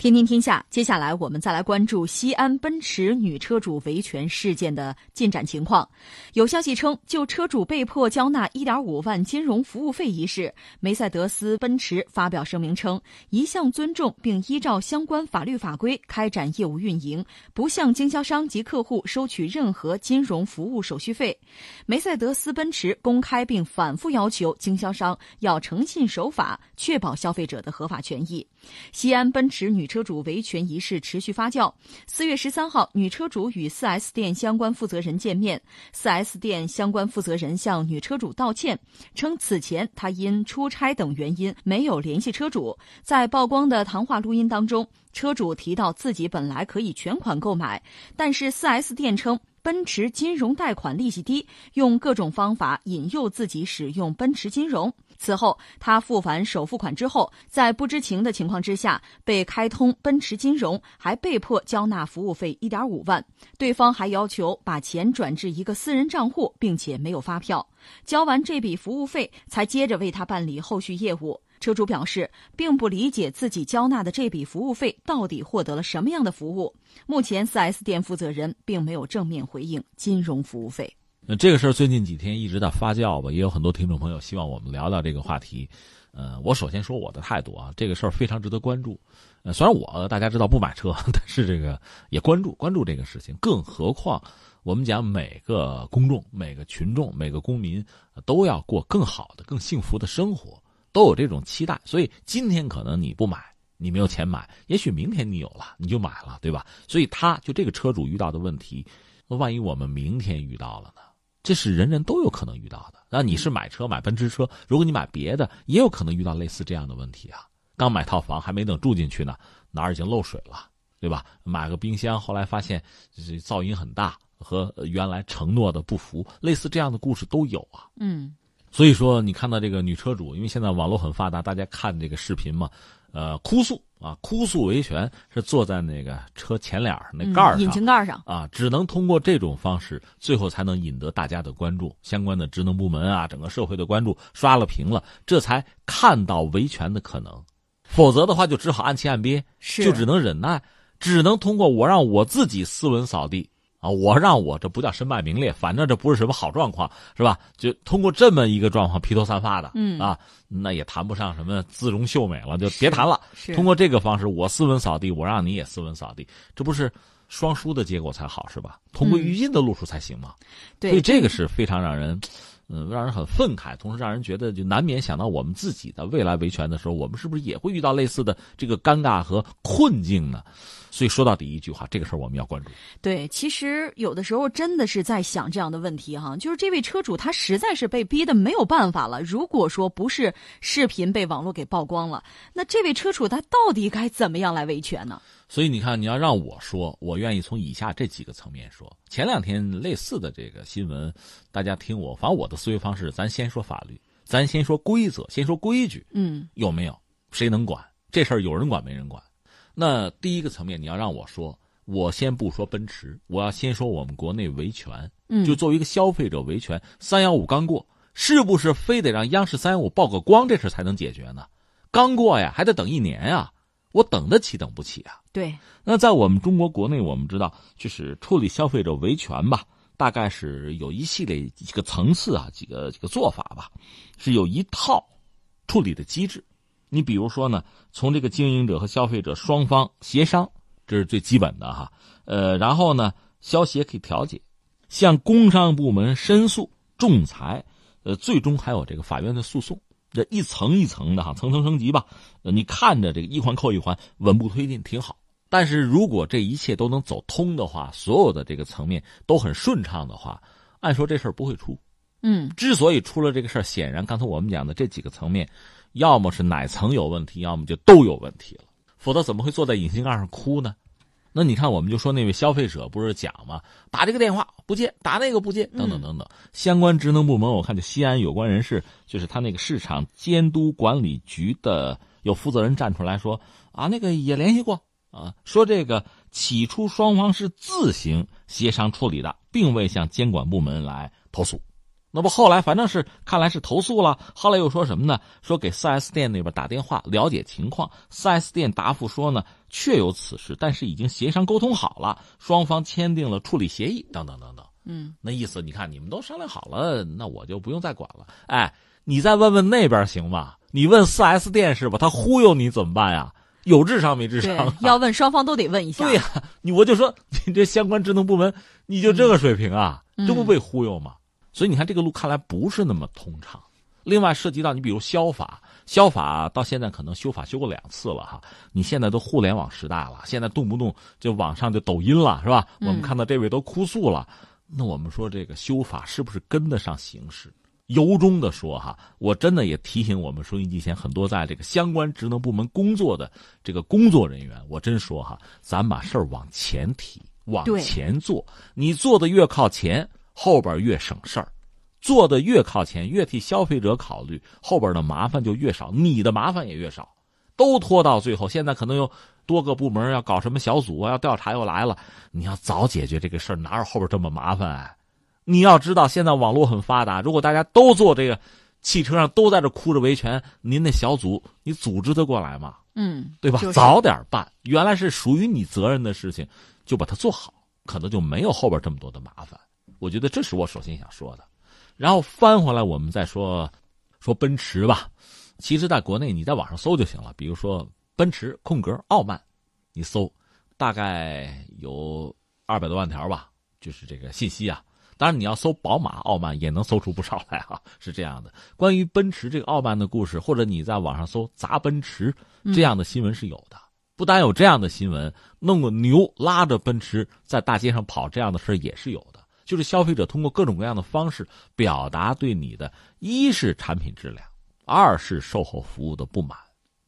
天天天下，接下来我们再来关注西安奔驰女车主维权事件的进展情况。有消息称，就车主被迫交纳1.5万金融服务费一事，梅赛德斯奔驰发表声明称，一向尊重并依照相关法律法规开展业务运营，不向经销商及客户收取任何金融服务手续费。梅赛德斯奔驰公开并反复要求经销商要诚信守法，确保消费者的合法权益。西安奔驰女车主维权一事持续发酵。四月十三号，女车主与四 S 店相关负责人见面，四 S 店相关负责人向女车主道歉，称此前他因出差等原因没有联系车主。在曝光的谈话录音当中，车主提到自己本来可以全款购买，但是四 S 店称。奔驰金融贷款利息低，用各种方法引诱自己使用奔驰金融。此后，他付完首付款之后，在不知情的情况之下被开通奔驰金融，还被迫交纳服务费一点五万。对方还要求把钱转至一个私人账户，并且没有发票。交完这笔服务费，才接着为他办理后续业务。车主表示，并不理解自己交纳的这笔服务费到底获得了什么样的服务。目前，4S 店负责人并没有正面回应金融服务费。那这个事儿最近几天一直在发酵吧，也有很多听众朋友希望我们聊聊这个话题。呃，我首先说我的态度啊，这个事儿非常值得关注。呃，虽然我大家知道不买车，但是这个也关注关注这个事情。更何况我们讲每个公众、每个群众、每个公民都要过更好的、更幸福的生活。都有这种期待，所以今天可能你不买，你没有钱买，也许明天你有了，你就买了，对吧？所以他就这个车主遇到的问题，万一我们明天遇到了呢？这是人人都有可能遇到的。那你是买车买奔驰车，如果你买别的，也有可能遇到类似这样的问题啊。刚买套房还没等住进去呢，哪儿已经漏水了，对吧？买个冰箱，后来发现噪音很大，和原来承诺的不符，类似这样的故事都有啊。嗯。所以说，你看到这个女车主，因为现在网络很发达，大家看这个视频嘛，呃，哭诉啊，哭诉维权是坐在那个车前脸那盖上，引擎盖上。啊，只能通过这种方式，最后才能引得大家的关注，相关的职能部门啊，整个社会的关注，刷了屏了，这才看到维权的可能，否则的话就只好按期按憋，就只能忍耐，只能通过我让我自己斯文扫地。啊，我让我这不叫身败名裂，反正这不是什么好状况，是吧？就通过这么一个状况披头散发的，嗯啊，那也谈不上什么姿容秀美了，就别谈了。通过这个方式，我斯文扫地，我让你也斯文扫地，这不是双输的结果才好，是吧？同归于尽的路数才行嘛。对，所以这个是非常让人，嗯，嗯让人很愤慨，同时让人觉得就难免想到我们自己的未来维权的时候，我们是不是也会遇到类似的这个尴尬和困境呢？所以说到底一句话，这个事儿我们要关注。对，其实有的时候真的是在想这样的问题哈，就是这位车主他实在是被逼的没有办法了。如果说不是视频被网络给曝光了，那这位车主他到底该怎么样来维权呢？所以你看，你要让我说，我愿意从以下这几个层面说。前两天类似的这个新闻，大家听我，反正我的思维方式，咱先说法律，咱先说规则，先说规矩，嗯，有没有？谁能管这事儿？有人管没人管？那第一个层面，你要让我说，我先不说奔驰，我要先说我们国内维权。嗯，就作为一个消费者维权，三幺五刚过，是不是非得让央视三幺五曝个光这事才能解决呢？刚过呀，还得等一年呀，我等得起等不起啊？对。那在我们中国国内，我们知道，就是处理消费者维权吧，大概是有一系列几个层次啊，几个几个做法吧，是有一套处理的机制。你比如说呢，从这个经营者和消费者双方协商，这是最基本的哈。呃，然后呢，消协可以调解，向工商部门申诉、仲裁，呃，最终还有这个法院的诉讼，这一层一层的哈，层层升级吧。呃，你看着这个一环扣一环，稳步推进，挺好。但是如果这一切都能走通的话，所有的这个层面都很顺畅的话，按说这事儿不会出。嗯，之所以出了这个事儿，显然刚才我们讲的这几个层面。要么是哪层有问题，要么就都有问题了，否则怎么会坐在隐形盖上哭呢？那你看，我们就说那位消费者不是讲吗？打这个电话不接，打那个不接，等等等等。相关职能部门，我看就西安有关人士，就是他那个市场监督管理局的有负责人站出来说啊，那个也联系过啊，说这个起初双方是自行协商处理的，并未向监管部门来投诉。那不后来反正是看来是投诉了，后来又说什么呢？说给 4S 店那边打电话了解情况，4S 店答复说呢，确有此事，但是已经协商沟通好了，双方签订了处理协议，等等等等。嗯，那意思你看你们都商量好了，那我就不用再管了。哎，你再问问那边行吗？你问 4S 店是吧？他忽悠你怎么办呀？有智商没智商、啊？要问双方都得问一下。对呀、你我就说 你这相关职能部门，你就这个水平啊，嗯、这不被忽悠吗？所以你看这个路看来不是那么通畅。另外涉及到你比如消法，消法到现在可能修法修过两次了哈。你现在都互联网时代了，现在动不动就网上就抖音了是吧？嗯、我们看到这位都哭诉了，那我们说这个修法是不是跟得上形势？由衷的说哈，我真的也提醒我们收音机前很多在这个相关职能部门工作的这个工作人员，我真说哈，咱把事儿往前提，往前做，你做的越靠前，后边越省事儿；做的越靠前，越替消费者考虑，后边的麻烦就越少，你的麻烦也越少。都拖到最后，现在可能有多个部门要搞什么小组啊，要调查又来了，你要早解决这个事儿，哪有后边这么麻烦啊？你要知道，现在网络很发达，如果大家都做这个，汽车上都在这哭着维权，您那小组你组织得过来吗？嗯，对吧？就是、早点办，原来是属于你责任的事情，就把它做好，可能就没有后边这么多的麻烦。我觉得这是我首先想说的。然后翻回来，我们再说说奔驰吧。其实，在国内你在网上搜就行了，比如说奔驰空格傲慢，你搜，大概有二百多万条吧，就是这个信息啊。当然，你要搜宝马傲慢也能搜出不少来啊，是这样的。关于奔驰这个傲慢的故事，或者你在网上搜砸奔驰这样的新闻是有的。不单有这样的新闻，弄个牛拉着奔驰在大街上跑这样的事也是有的。就是消费者通过各种各样的方式表达对你的，一是产品质量，二是售后服务的不满。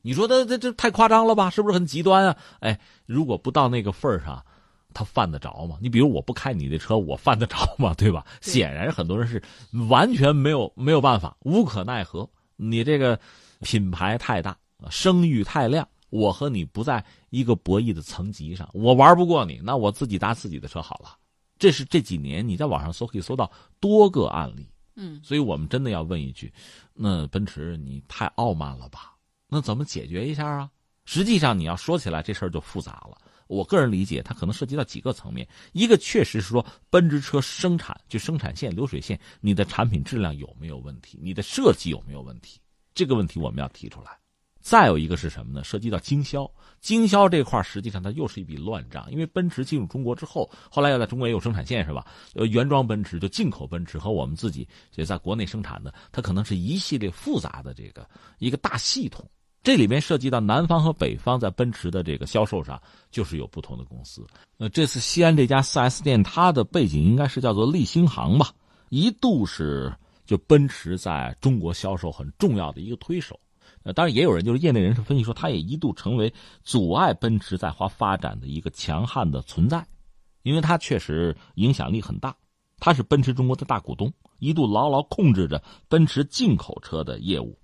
你说这这这太夸张了吧？是不是很极端啊？哎，如果不到那个份儿上。他犯得着吗？你比如我不开你的车，我犯得着吗？对吧？对显然很多人是完全没有没有办法，无可奈何。你这个品牌太大，声誉太亮，我和你不在一个博弈的层级上，我玩不过你，那我自己搭自己的车好了。这是这几年你在网上搜可以搜到多个案例。嗯，所以我们真的要问一句：那奔驰你太傲慢了吧？那怎么解决一下啊？实际上你要说起来，这事儿就复杂了。我个人理解，它可能涉及到几个层面。一个确实是说，奔驰车生产就生产线、流水线，你的产品质量有没有问题？你的设计有没有问题？这个问题我们要提出来。再有一个是什么呢？涉及到经销，经销这块实际上它又是一笔乱账，因为奔驰进入中国之后，后来要在中国也有生产线是吧？呃，原装奔驰就进口奔驰和我们自己也在国内生产的，它可能是一系列复杂的这个一个大系统。这里面涉及到南方和北方在奔驰的这个销售上，就是有不同的公司。呃，这次西安这家 4S 店，它的背景应该是叫做立星行吧，一度是就奔驰在中国销售很重要的一个推手。呃，当然也有人就是业内人士分析说，它也一度成为阻碍奔驰在华发展的一个强悍的存在，因为它确实影响力很大，它是奔驰中国的大股东，一度牢牢控制着奔驰进口车的业务。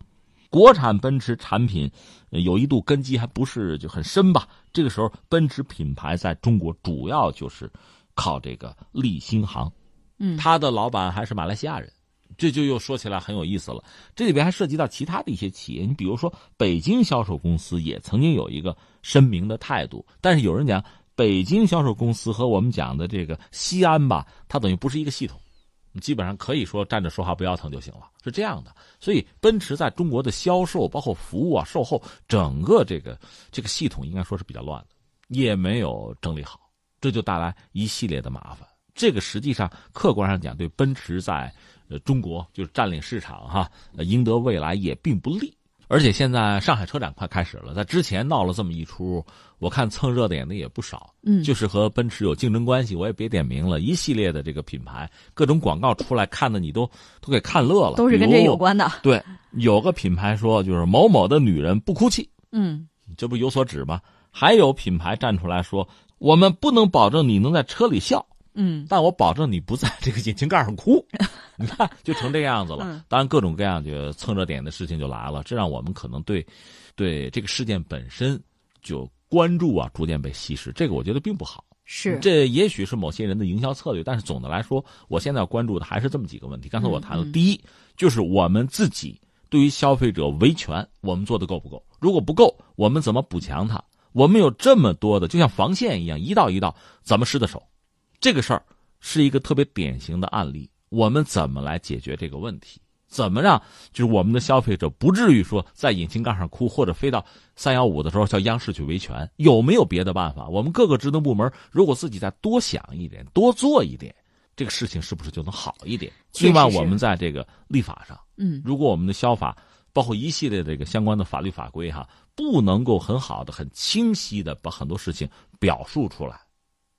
国产奔驰产品有一度根基还不是就很深吧？这个时候，奔驰品牌在中国主要就是靠这个立星行，嗯，他的老板还是马来西亚人，这就又说起来很有意思了。这里边还涉及到其他的一些企业，你比如说北京销售公司也曾经有一个声明的态度，但是有人讲北京销售公司和我们讲的这个西安吧，它等于不是一个系统。基本上可以说站着说话不腰疼就行了，是这样的。所以奔驰在中国的销售、包括服务啊、售后，整个这个这个系统应该说是比较乱的，也没有整理好，这就带来一系列的麻烦。这个实际上客观上讲，对奔驰在呃中国就是占领市场哈、赢得未来也并不利。而且现在上海车展快开始了，在之前闹了这么一出，我看蹭热点的也不少。嗯，就是和奔驰有竞争关系，我也别点名了，一系列的这个品牌，各种广告出来，看的你都都给看乐了。都是跟这有关的。对，有个品牌说就是某某的女人不哭泣，嗯，这不有所指吗？还有品牌站出来说，我们不能保证你能在车里笑。嗯，但我保证你不在这个引擎盖上哭，你看就成这个样子了。嗯、当然，各种各样就蹭热点的事情就来了，这让我们可能对，对这个事件本身就关注啊，逐渐被稀释。这个我觉得并不好。是，这也许是某些人的营销策略，但是总的来说，我现在要关注的还是这么几个问题。刚才我谈了，第一就是我们自己对于消费者维权，我们做的够不够？如果不够，我们怎么补强它？我们有这么多的，就像防线一样，一道一道，怎么施的手？这个事儿是一个特别典型的案例。我们怎么来解决这个问题？怎么让就是我们的消费者不至于说在引擎盖上哭，或者飞到三幺五的时候叫央视去维权？有没有别的办法？我们各个职能部门如果自己再多想一点、多做一点，这个事情是不是就能好一点？另外，我们在这个立法上，嗯，如果我们的消法包括一系列这个相关的法律法规哈，不能够很好的、很清晰的把很多事情表述出来，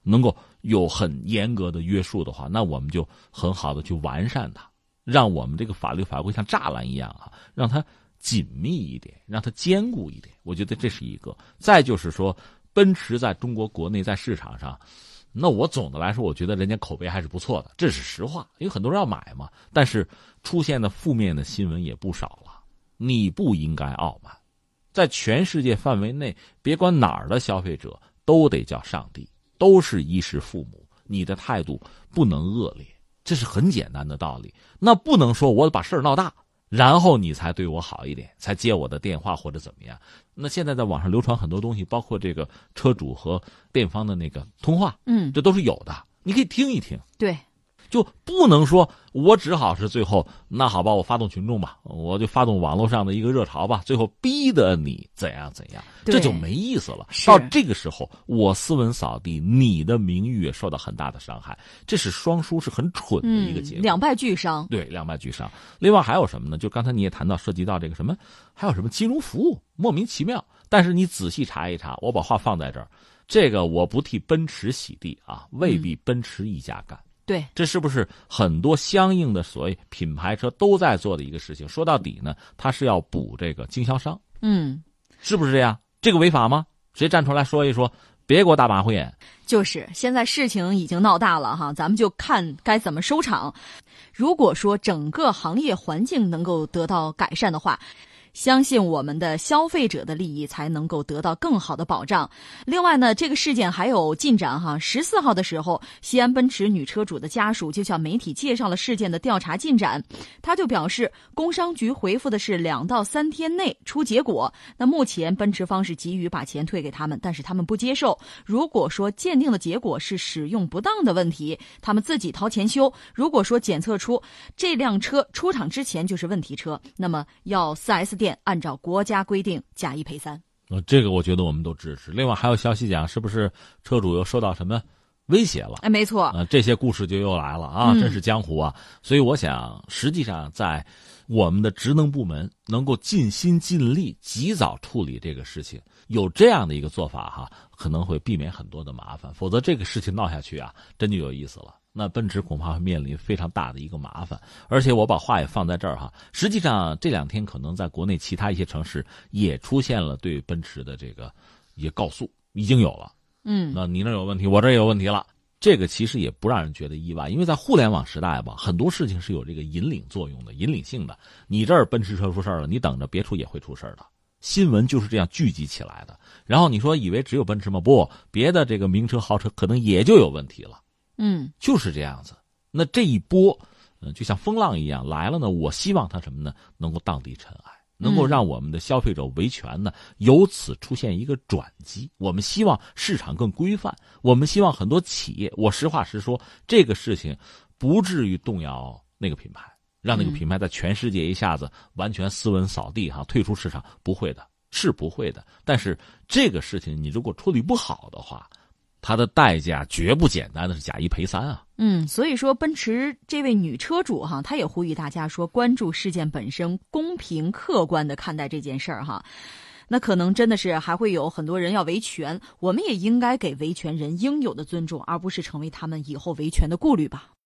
能够有很严格的约束的话，那我们就很好的去完善它。让我们这个法律法规像栅栏一样啊，让它紧密一点，让它坚固一点。我觉得这是一个。再就是说，奔驰在中国国内在市场上，那我总的来说，我觉得人家口碑还是不错的，这是实话。因为很多人要买嘛。但是出现的负面的新闻也不少了。你不应该傲慢，在全世界范围内，别管哪儿的消费者都得叫上帝，都是衣食父母。你的态度不能恶劣。这是很简单的道理，那不能说我把事儿闹大，然后你才对我好一点，才接我的电话或者怎么样。那现在在网上流传很多东西，包括这个车主和店方的那个通话，嗯，这都是有的，你可以听一听。对。就不能说，我只好是最后，那好吧，我发动群众吧，我就发动网络上的一个热潮吧，最后逼得你怎样怎样，这就没意思了。到这个时候，我斯文扫地，你的名誉也受到很大的伤害，这是双输，是很蠢的一个结果，两败俱伤。对，两败俱伤。另外还有什么呢？就刚才你也谈到，涉及到这个什么，还有什么金融服务，莫名其妙。但是你仔细查一查，我把话放在这儿，这个我不替奔驰洗地啊，未必奔驰一家干。对，这是不是很多相应的所谓品牌车都在做的一个事情？说到底呢，它是要补这个经销商。嗯，是不是这样？这个违法吗？谁站出来说一说？别给我打马虎眼。就是现在事情已经闹大了哈，咱们就看该怎么收场。如果说整个行业环境能够得到改善的话。相信我们的消费者的利益才能够得到更好的保障。另外呢，这个事件还有进展哈。十四号的时候，西安奔驰女车主的家属就向媒体介绍了事件的调查进展。他就表示，工商局回复的是两到三天内出结果。那目前奔驰方是急于把钱退给他们，但是他们不接受。如果说鉴定的结果是使用不当的问题，他们自己掏钱修。如果说检测出这辆车出厂之前就是问题车，那么要四 S 店。店按照国家规定假一赔三，呃，这个我觉得我们都支持。另外还有消息讲，是不是车主又受到什么威胁了？哎，没错，呃，这些故事就又来了啊，真是江湖啊。所以我想，实际上在我们的职能部门能够尽心尽力及早处理这个事情，有这样的一个做法哈，可能会避免很多的麻烦。否则这个事情闹下去啊，真就有意思了。那奔驰恐怕会面临非常大的一个麻烦，而且我把话也放在这儿哈。实际上这两天可能在国内其他一些城市也出现了对奔驰的这个一些告诉，已经有了。嗯，那你那有问题，我这也有问题了。这个其实也不让人觉得意外，因为在互联网时代吧，很多事情是有这个引领作用的、引领性的。你这儿奔驰车出事儿了，你等着，别处也会出事儿的。新闻就是这样聚集起来的。然后你说以为只有奔驰吗？不，别的这个名车豪车可能也就有问题了。嗯，就是这样子。那这一波，嗯，就像风浪一样来了呢。我希望它什么呢？能够荡涤尘埃，能够让我们的消费者维权呢，由此出现一个转机。我们希望市场更规范，我们希望很多企业，我实话实说，这个事情不至于动摇那个品牌，让那个品牌在全世界一下子完全斯文扫地哈，退出市场，不会的，是不会的。但是这个事情你如果处理不好的话，它的代价绝不简单的是假一赔三啊！嗯，所以说奔驰这位女车主哈，她也呼吁大家说关注事件本身，公平客观的看待这件事儿哈。那可能真的是还会有很多人要维权，我们也应该给维权人应有的尊重，而不是成为他们以后维权的顾虑吧。